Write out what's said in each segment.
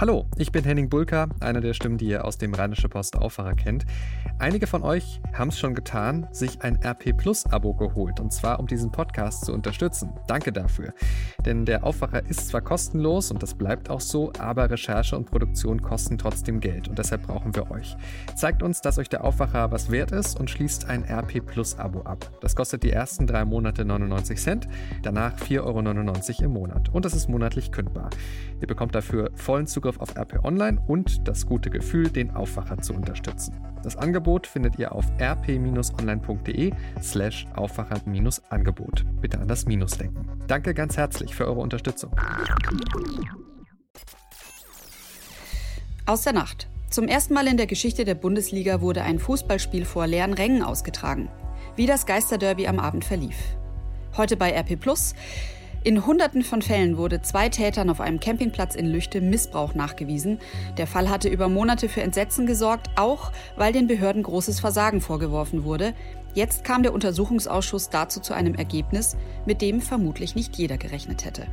Hallo, ich bin Henning Bulka, einer der Stimmen, die ihr aus dem Rheinische Post Aufwacher kennt. Einige von euch haben es schon getan, sich ein RP Plus Abo geholt und zwar um diesen Podcast zu unterstützen. Danke dafür. Denn der Aufwacher ist zwar kostenlos und das bleibt auch so, aber Recherche und Produktion kosten trotzdem Geld und deshalb brauchen wir euch. Zeigt uns, dass euch der Aufwacher was wert ist und schließt ein RP Plus Abo ab. Das kostet die ersten drei Monate 99 Cent, danach 4,99 Euro im Monat und das ist monatlich kündbar. Ihr bekommt dafür vollen Zugriff auf RP Online und das gute Gefühl, den Aufwacher zu unterstützen. Das Angebot findet ihr auf rp-online.de slash Aufwacher-Angebot. Bitte an das Minus denken. Danke ganz herzlich für eure Unterstützung. Aus der Nacht. Zum ersten Mal in der Geschichte der Bundesliga wurde ein Fußballspiel vor leeren Rängen ausgetragen. Wie das Geisterderby am Abend verlief. Heute bei RP Plus. In Hunderten von Fällen wurde zwei Tätern auf einem Campingplatz in Lüchte Missbrauch nachgewiesen. Der Fall hatte über Monate für Entsetzen gesorgt, auch weil den Behörden großes Versagen vorgeworfen wurde. Jetzt kam der Untersuchungsausschuss dazu zu einem Ergebnis, mit dem vermutlich nicht jeder gerechnet hätte.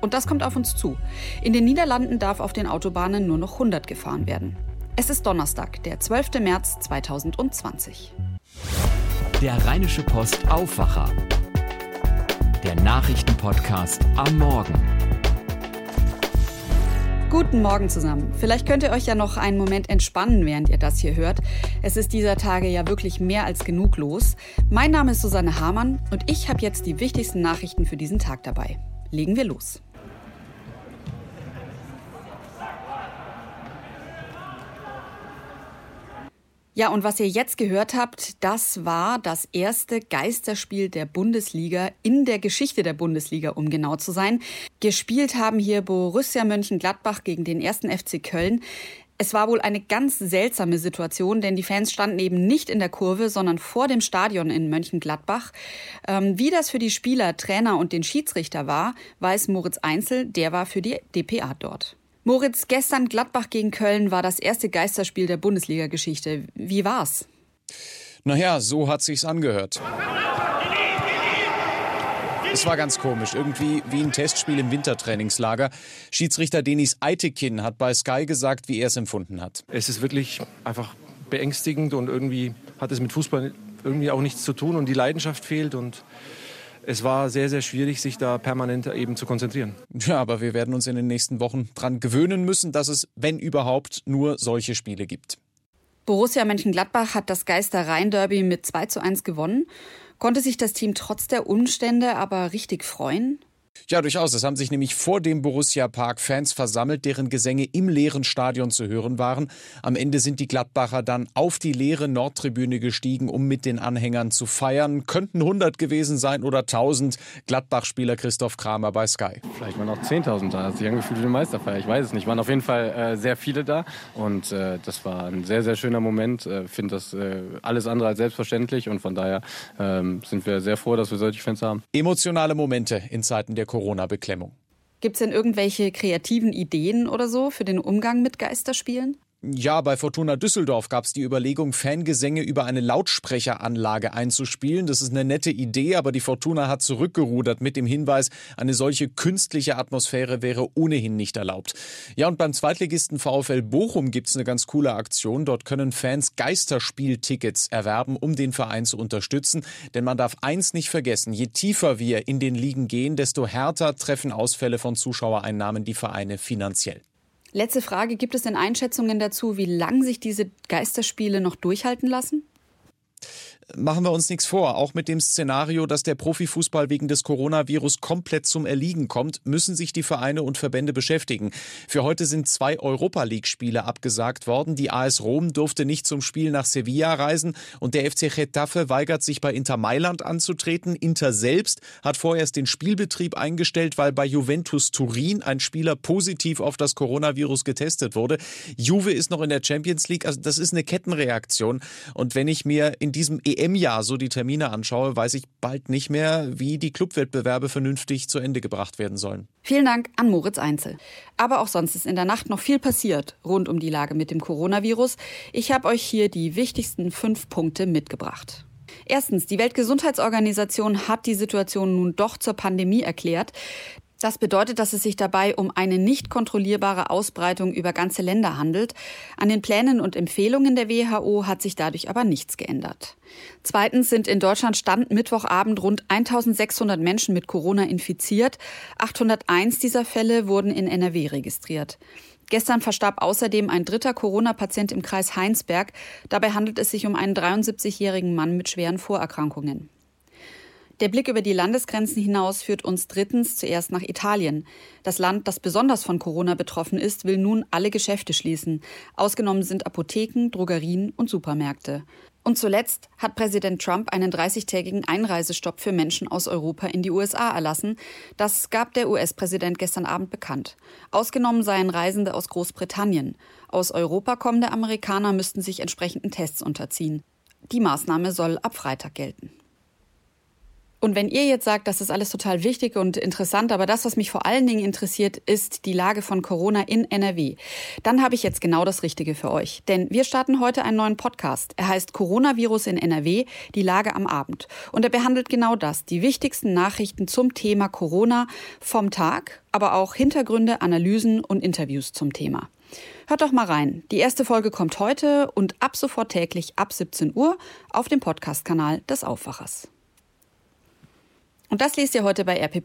Und das kommt auf uns zu. In den Niederlanden darf auf den Autobahnen nur noch 100 gefahren werden. Es ist Donnerstag, der 12. März 2020. Der Rheinische Post Aufwacher der Nachrichtenpodcast am Morgen. Guten Morgen zusammen. Vielleicht könnt ihr euch ja noch einen Moment entspannen, während ihr das hier hört. Es ist dieser Tage ja wirklich mehr als genug los. Mein Name ist Susanne Hamann und ich habe jetzt die wichtigsten Nachrichten für diesen Tag dabei. Legen wir los. Ja, und was ihr jetzt gehört habt, das war das erste Geisterspiel der Bundesliga in der Geschichte der Bundesliga, um genau zu sein. Gespielt haben hier Borussia Mönchengladbach gegen den ersten FC Köln. Es war wohl eine ganz seltsame Situation, denn die Fans standen eben nicht in der Kurve, sondern vor dem Stadion in Mönchengladbach. Ähm, wie das für die Spieler, Trainer und den Schiedsrichter war, weiß Moritz Einzel, der war für die DPA dort. Moritz, gestern Gladbach gegen Köln war das erste Geisterspiel der Bundesliga-Geschichte. Wie war's? Naja, so hat sich's angehört. Es war ganz komisch, irgendwie wie ein Testspiel im Wintertrainingslager. Schiedsrichter Denis Eitekin hat bei Sky gesagt, wie er es empfunden hat. Es ist wirklich einfach beängstigend und irgendwie hat es mit Fußball irgendwie auch nichts zu tun und die Leidenschaft fehlt und es war sehr, sehr schwierig, sich da permanent eben zu konzentrieren. Ja, aber wir werden uns in den nächsten Wochen dran gewöhnen müssen, dass es, wenn überhaupt, nur solche Spiele gibt. Borussia Mönchengladbach hat das Geister-Rhein-Derby mit 2 zu 1 gewonnen. Konnte sich das Team trotz der Umstände aber richtig freuen? Ja, durchaus. Es haben sich nämlich vor dem Borussia Park Fans versammelt, deren Gesänge im leeren Stadion zu hören waren. Am Ende sind die Gladbacher dann auf die leere Nordtribüne gestiegen, um mit den Anhängern zu feiern. Könnten 100 gewesen sein oder 1000. Gladbach-Spieler Christoph Kramer bei Sky. Vielleicht waren auch 10.000 da. Hat sich angefühlt wie eine Meisterfeier. Ich weiß es nicht. Waren auf jeden Fall äh, sehr viele da. Und äh, das war ein sehr, sehr schöner Moment. Ich äh, finde das äh, alles andere als selbstverständlich. Und von daher ähm, sind wir sehr froh, dass wir solche Fans haben. Emotionale Momente in Zeiten der Corona-Beklemmung. Gibt es denn irgendwelche kreativen Ideen oder so für den Umgang mit Geisterspielen? Ja, bei Fortuna Düsseldorf gab es die Überlegung, Fangesänge über eine Lautsprecheranlage einzuspielen. Das ist eine nette Idee, aber die Fortuna hat zurückgerudert mit dem Hinweis, eine solche künstliche Atmosphäre wäre ohnehin nicht erlaubt. Ja, und beim Zweitligisten VfL Bochum gibt es eine ganz coole Aktion. Dort können Fans Geisterspieltickets erwerben, um den Verein zu unterstützen. Denn man darf eins nicht vergessen, je tiefer wir in den Ligen gehen, desto härter treffen Ausfälle von Zuschauereinnahmen die Vereine finanziell. Letzte Frage, gibt es denn Einschätzungen dazu, wie lang sich diese Geisterspiele noch durchhalten lassen? Machen wir uns nichts vor. Auch mit dem Szenario, dass der Profifußball wegen des Coronavirus komplett zum Erliegen kommt, müssen sich die Vereine und Verbände beschäftigen. Für heute sind zwei Europa League-Spiele abgesagt worden. Die AS Rom durfte nicht zum Spiel nach Sevilla reisen und der FC Getafe weigert sich bei Inter Mailand anzutreten. Inter selbst hat vorerst den Spielbetrieb eingestellt, weil bei Juventus Turin ein Spieler positiv auf das Coronavirus getestet wurde. Juve ist noch in der Champions League. Also das ist eine Kettenreaktion. Und wenn ich mir in diesem EM-Jahr so die Termine anschaue, weiß ich bald nicht mehr, wie die Clubwettbewerbe vernünftig zu Ende gebracht werden sollen. Vielen Dank an Moritz Einzel. Aber auch sonst ist in der Nacht noch viel passiert rund um die Lage mit dem Coronavirus. Ich habe euch hier die wichtigsten fünf Punkte mitgebracht. Erstens, die Weltgesundheitsorganisation hat die Situation nun doch zur Pandemie erklärt. Das bedeutet, dass es sich dabei um eine nicht kontrollierbare Ausbreitung über ganze Länder handelt. An den Plänen und Empfehlungen der WHO hat sich dadurch aber nichts geändert. Zweitens sind in Deutschland Stand Mittwochabend rund 1600 Menschen mit Corona infiziert. 801 dieser Fälle wurden in NRW registriert. Gestern verstarb außerdem ein dritter Corona-Patient im Kreis Heinsberg. Dabei handelt es sich um einen 73-jährigen Mann mit schweren Vorerkrankungen. Der Blick über die Landesgrenzen hinaus führt uns drittens zuerst nach Italien. Das Land, das besonders von Corona betroffen ist, will nun alle Geschäfte schließen. Ausgenommen sind Apotheken, Drogerien und Supermärkte. Und zuletzt hat Präsident Trump einen 30-tägigen Einreisestopp für Menschen aus Europa in die USA erlassen. Das gab der US-Präsident gestern Abend bekannt. Ausgenommen seien Reisende aus Großbritannien. Aus Europa kommende Amerikaner müssten sich entsprechenden Tests unterziehen. Die Maßnahme soll ab Freitag gelten. Und wenn ihr jetzt sagt, das ist alles total wichtig und interessant, aber das, was mich vor allen Dingen interessiert, ist die Lage von Corona in NRW, dann habe ich jetzt genau das Richtige für euch. Denn wir starten heute einen neuen Podcast. Er heißt Coronavirus in NRW, die Lage am Abend. Und er behandelt genau das, die wichtigsten Nachrichten zum Thema Corona vom Tag, aber auch Hintergründe, Analysen und Interviews zum Thema. Hört doch mal rein. Die erste Folge kommt heute und ab sofort täglich ab 17 Uhr auf dem Podcast-Kanal des Aufwachers. Und das lest ihr heute bei RP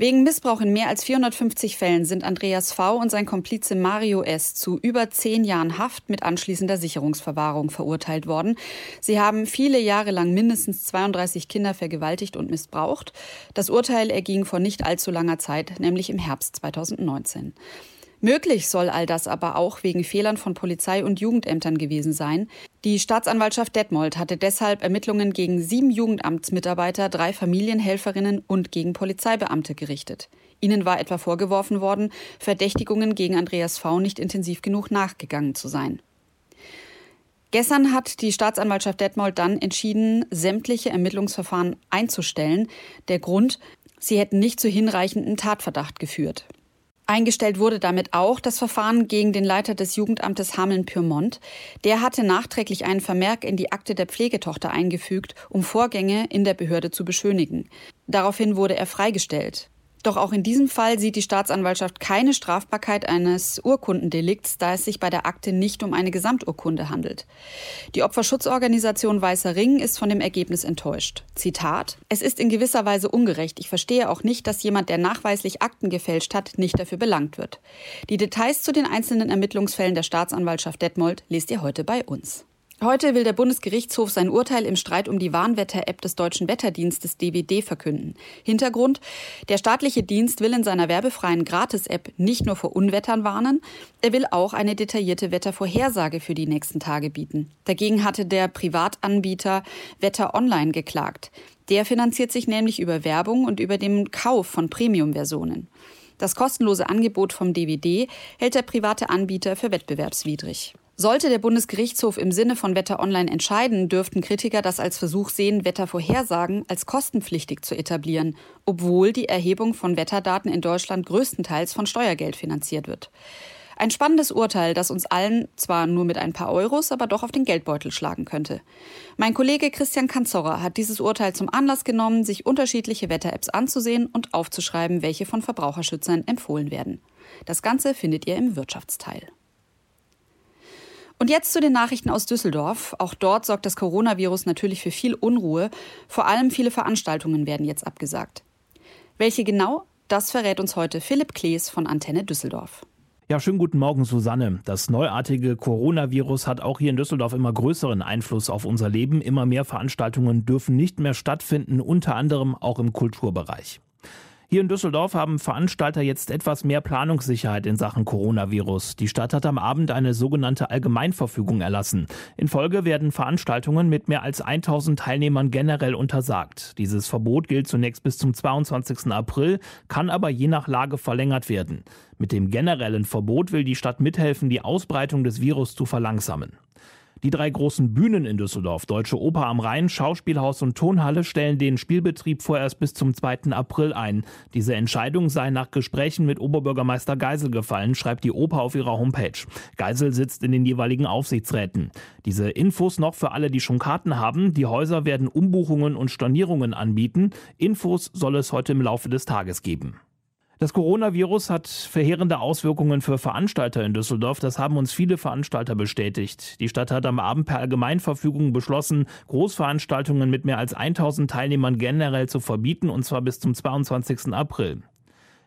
Wegen Missbrauch in mehr als 450 Fällen sind Andreas V. und sein Komplize Mario S. zu über zehn Jahren Haft mit anschließender Sicherungsverwahrung verurteilt worden. Sie haben viele Jahre lang mindestens 32 Kinder vergewaltigt und missbraucht. Das Urteil erging vor nicht allzu langer Zeit, nämlich im Herbst 2019. Möglich soll all das aber auch wegen Fehlern von Polizei und Jugendämtern gewesen sein. Die Staatsanwaltschaft Detmold hatte deshalb Ermittlungen gegen sieben Jugendamtsmitarbeiter, drei Familienhelferinnen und gegen Polizeibeamte gerichtet. Ihnen war etwa vorgeworfen worden, Verdächtigungen gegen Andreas V. nicht intensiv genug nachgegangen zu sein. Gestern hat die Staatsanwaltschaft Detmold dann entschieden, sämtliche Ermittlungsverfahren einzustellen. Der Grund, sie hätten nicht zu hinreichenden Tatverdacht geführt. Eingestellt wurde damit auch das Verfahren gegen den Leiter des Jugendamtes Hameln-Pyrmont. Der hatte nachträglich einen Vermerk in die Akte der Pflegetochter eingefügt, um Vorgänge in der Behörde zu beschönigen. Daraufhin wurde er freigestellt. Doch auch in diesem Fall sieht die Staatsanwaltschaft keine Strafbarkeit eines Urkundendelikts, da es sich bei der Akte nicht um eine Gesamturkunde handelt. Die Opferschutzorganisation Weißer Ring ist von dem Ergebnis enttäuscht. Zitat: Es ist in gewisser Weise ungerecht. Ich verstehe auch nicht, dass jemand, der nachweislich Akten gefälscht hat, nicht dafür belangt wird. Die Details zu den einzelnen Ermittlungsfällen der Staatsanwaltschaft Detmold lest ihr heute bei uns. Heute will der Bundesgerichtshof sein Urteil im Streit um die Warnwetter-App des Deutschen Wetterdienstes DWD verkünden. Hintergrund, der staatliche Dienst will in seiner werbefreien Gratis-App nicht nur vor Unwettern warnen, er will auch eine detaillierte Wettervorhersage für die nächsten Tage bieten. Dagegen hatte der Privatanbieter Wetter Online geklagt. Der finanziert sich nämlich über Werbung und über den Kauf von Premium-Versionen. Das kostenlose Angebot vom DVD hält der private Anbieter für wettbewerbswidrig. Sollte der Bundesgerichtshof im Sinne von Wetter Online entscheiden, dürften Kritiker das als Versuch sehen, Wettervorhersagen als kostenpflichtig zu etablieren, obwohl die Erhebung von Wetterdaten in Deutschland größtenteils von Steuergeld finanziert wird. Ein spannendes Urteil, das uns allen zwar nur mit ein paar Euros, aber doch auf den Geldbeutel schlagen könnte. Mein Kollege Christian Kanzorra hat dieses Urteil zum Anlass genommen, sich unterschiedliche Wetter-Apps anzusehen und aufzuschreiben, welche von Verbraucherschützern empfohlen werden. Das Ganze findet ihr im Wirtschaftsteil. Und jetzt zu den Nachrichten aus Düsseldorf. Auch dort sorgt das Coronavirus natürlich für viel Unruhe. Vor allem viele Veranstaltungen werden jetzt abgesagt. Welche genau? Das verrät uns heute Philipp Klees von Antenne Düsseldorf. Ja, schönen guten Morgen, Susanne. Das neuartige Coronavirus hat auch hier in Düsseldorf immer größeren Einfluss auf unser Leben. Immer mehr Veranstaltungen dürfen nicht mehr stattfinden, unter anderem auch im Kulturbereich. Hier in Düsseldorf haben Veranstalter jetzt etwas mehr Planungssicherheit in Sachen Coronavirus. Die Stadt hat am Abend eine sogenannte Allgemeinverfügung erlassen. In Folge werden Veranstaltungen mit mehr als 1000 Teilnehmern generell untersagt. Dieses Verbot gilt zunächst bis zum 22. April, kann aber je nach Lage verlängert werden. Mit dem generellen Verbot will die Stadt mithelfen, die Ausbreitung des Virus zu verlangsamen. Die drei großen Bühnen in Düsseldorf, Deutsche Oper am Rhein, Schauspielhaus und Tonhalle, stellen den Spielbetrieb vorerst bis zum 2. April ein. Diese Entscheidung sei nach Gesprächen mit Oberbürgermeister Geisel gefallen, schreibt die Oper auf ihrer Homepage. Geisel sitzt in den jeweiligen Aufsichtsräten. Diese Infos noch für alle, die schon Karten haben. Die Häuser werden Umbuchungen und Stornierungen anbieten. Infos soll es heute im Laufe des Tages geben. Das Coronavirus hat verheerende Auswirkungen für Veranstalter in Düsseldorf. Das haben uns viele Veranstalter bestätigt. Die Stadt hat am Abend per Allgemeinverfügung beschlossen, Großveranstaltungen mit mehr als 1000 Teilnehmern generell zu verbieten, und zwar bis zum 22. April.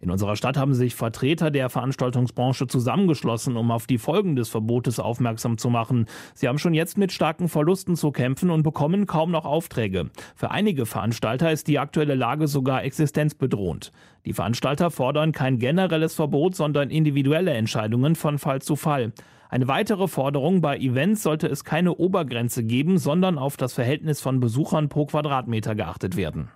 In unserer Stadt haben sich Vertreter der Veranstaltungsbranche zusammengeschlossen, um auf die Folgen des Verbotes aufmerksam zu machen. Sie haben schon jetzt mit starken Verlusten zu kämpfen und bekommen kaum noch Aufträge. Für einige Veranstalter ist die aktuelle Lage sogar existenzbedrohend. Die Veranstalter fordern kein generelles Verbot, sondern individuelle Entscheidungen von Fall zu Fall. Eine weitere Forderung bei Events sollte es keine Obergrenze geben, sondern auf das Verhältnis von Besuchern pro Quadratmeter geachtet werden.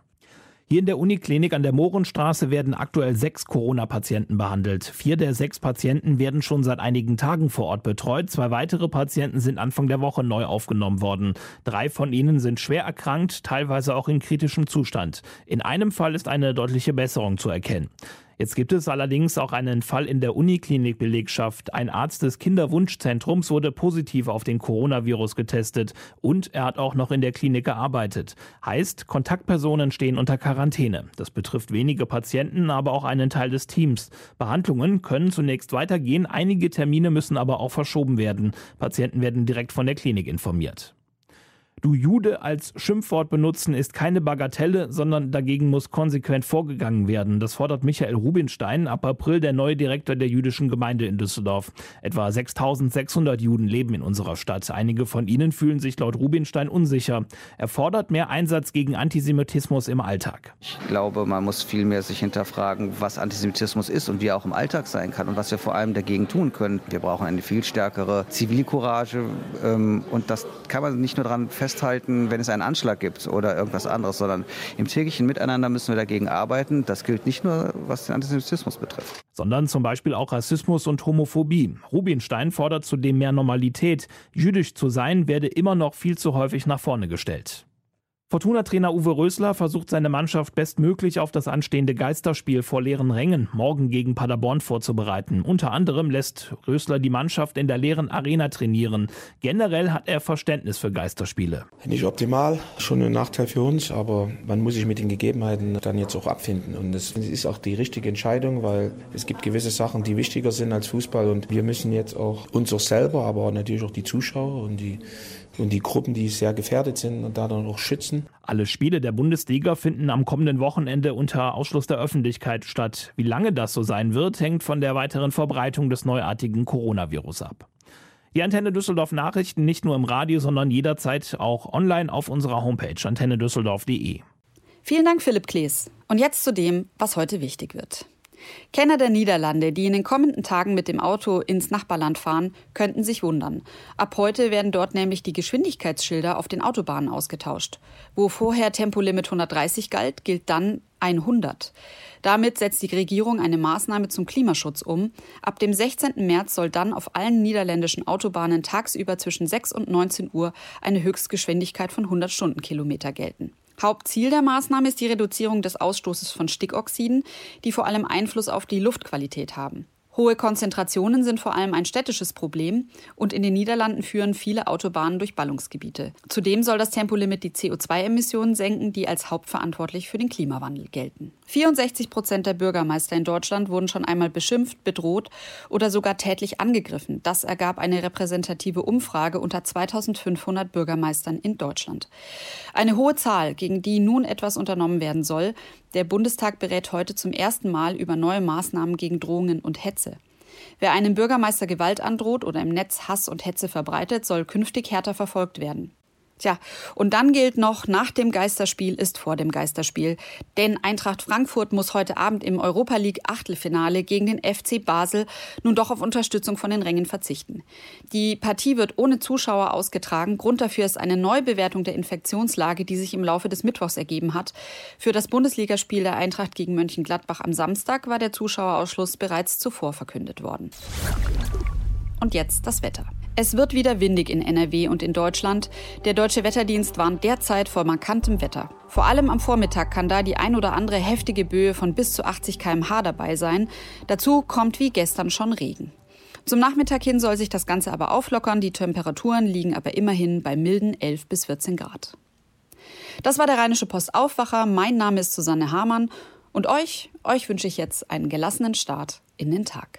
Hier in der Uniklinik an der Mohrenstraße werden aktuell sechs Corona-Patienten behandelt. Vier der sechs Patienten werden schon seit einigen Tagen vor Ort betreut. Zwei weitere Patienten sind Anfang der Woche neu aufgenommen worden. Drei von ihnen sind schwer erkrankt, teilweise auch in kritischem Zustand. In einem Fall ist eine deutliche Besserung zu erkennen. Jetzt gibt es allerdings auch einen Fall in der Uniklinikbelegschaft. Ein Arzt des Kinderwunschzentrums wurde positiv auf den Coronavirus getestet und er hat auch noch in der Klinik gearbeitet. Heißt, Kontaktpersonen stehen unter Quarantäne. Das betrifft wenige Patienten, aber auch einen Teil des Teams. Behandlungen können zunächst weitergehen, einige Termine müssen aber auch verschoben werden. Patienten werden direkt von der Klinik informiert. Du Jude als Schimpfwort benutzen ist keine Bagatelle, sondern dagegen muss konsequent vorgegangen werden. Das fordert Michael Rubinstein, ab April der neue Direktor der jüdischen Gemeinde in Düsseldorf. Etwa 6600 Juden leben in unserer Stadt. Einige von ihnen fühlen sich laut Rubinstein unsicher. Er fordert mehr Einsatz gegen Antisemitismus im Alltag. Ich glaube, man muss viel mehr sich hinterfragen, was Antisemitismus ist und wie er auch im Alltag sein kann und was wir vor allem dagegen tun können. Wir brauchen eine viel stärkere Zivilcourage ähm, und das kann man nicht nur daran festhalten, wenn es einen Anschlag gibt oder irgendwas anderes, sondern im täglichen Miteinander müssen wir dagegen arbeiten. Das gilt nicht nur, was den Antisemitismus betrifft. Sondern zum Beispiel auch Rassismus und Homophobie. Rubinstein fordert zudem mehr Normalität. Jüdisch zu sein werde immer noch viel zu häufig nach vorne gestellt. Fortuna-Trainer Uwe Rösler versucht seine Mannschaft bestmöglich auf das anstehende Geisterspiel vor leeren Rängen morgen gegen Paderborn vorzubereiten. Unter anderem lässt Rösler die Mannschaft in der leeren Arena trainieren. Generell hat er Verständnis für Geisterspiele. Nicht optimal, schon ein Nachteil für uns, aber man muss sich mit den Gegebenheiten dann jetzt auch abfinden. Und es ist auch die richtige Entscheidung, weil es gibt gewisse Sachen, die wichtiger sind als Fußball und wir müssen jetzt auch uns auch selber, aber natürlich auch die Zuschauer und die und die Gruppen, die sehr gefährdet sind und da dann auch schützen. Alle Spiele der Bundesliga finden am kommenden Wochenende unter Ausschluss der Öffentlichkeit statt. Wie lange das so sein wird, hängt von der weiteren Verbreitung des neuartigen Coronavirus ab. Die Antenne Düsseldorf Nachrichten nicht nur im Radio, sondern jederzeit auch online auf unserer Homepage antennedüsseldorf.de. Vielen Dank, Philipp Klees. Und jetzt zu dem, was heute wichtig wird. Kenner der Niederlande, die in den kommenden Tagen mit dem Auto ins Nachbarland fahren, könnten sich wundern. Ab heute werden dort nämlich die Geschwindigkeitsschilder auf den Autobahnen ausgetauscht. Wo vorher Tempolimit 130 galt, gilt dann 100. Damit setzt die Regierung eine Maßnahme zum Klimaschutz um. Ab dem 16. März soll dann auf allen niederländischen Autobahnen tagsüber zwischen 6 und 19 Uhr eine Höchstgeschwindigkeit von 100 Stundenkilometer gelten. Hauptziel der Maßnahme ist die Reduzierung des Ausstoßes von Stickoxiden, die vor allem Einfluss auf die Luftqualität haben. Hohe Konzentrationen sind vor allem ein städtisches Problem und in den Niederlanden führen viele Autobahnen durch Ballungsgebiete. Zudem soll das Tempolimit die CO2-Emissionen senken, die als hauptverantwortlich für den Klimawandel gelten. 64 Prozent der Bürgermeister in Deutschland wurden schon einmal beschimpft, bedroht oder sogar tätlich angegriffen. Das ergab eine repräsentative Umfrage unter 2500 Bürgermeistern in Deutschland. Eine hohe Zahl, gegen die nun etwas unternommen werden soll. Der Bundestag berät heute zum ersten Mal über neue Maßnahmen gegen Drohungen und Hetze. Wer einem Bürgermeister Gewalt androht oder im Netz Hass und Hetze verbreitet, soll künftig härter verfolgt werden. Tja, und dann gilt noch, nach dem Geisterspiel ist vor dem Geisterspiel. Denn Eintracht Frankfurt muss heute Abend im Europa League Achtelfinale gegen den FC Basel nun doch auf Unterstützung von den Rängen verzichten. Die Partie wird ohne Zuschauer ausgetragen. Grund dafür ist eine Neubewertung der Infektionslage, die sich im Laufe des Mittwochs ergeben hat. Für das Bundesligaspiel der Eintracht gegen Mönchengladbach am Samstag war der Zuschauerausschluss bereits zuvor verkündet worden. Und jetzt das Wetter. Es wird wieder windig in NRW und in Deutschland. Der deutsche Wetterdienst warnt derzeit vor markantem Wetter. Vor allem am Vormittag kann da die ein oder andere heftige Böe von bis zu 80 km/h dabei sein. Dazu kommt wie gestern schon Regen. Zum Nachmittag hin soll sich das Ganze aber auflockern. Die Temperaturen liegen aber immerhin bei milden 11 bis 14 Grad. Das war der Rheinische Post Aufwacher. Mein Name ist Susanne Hamann Und euch, euch wünsche ich jetzt einen gelassenen Start in den Tag.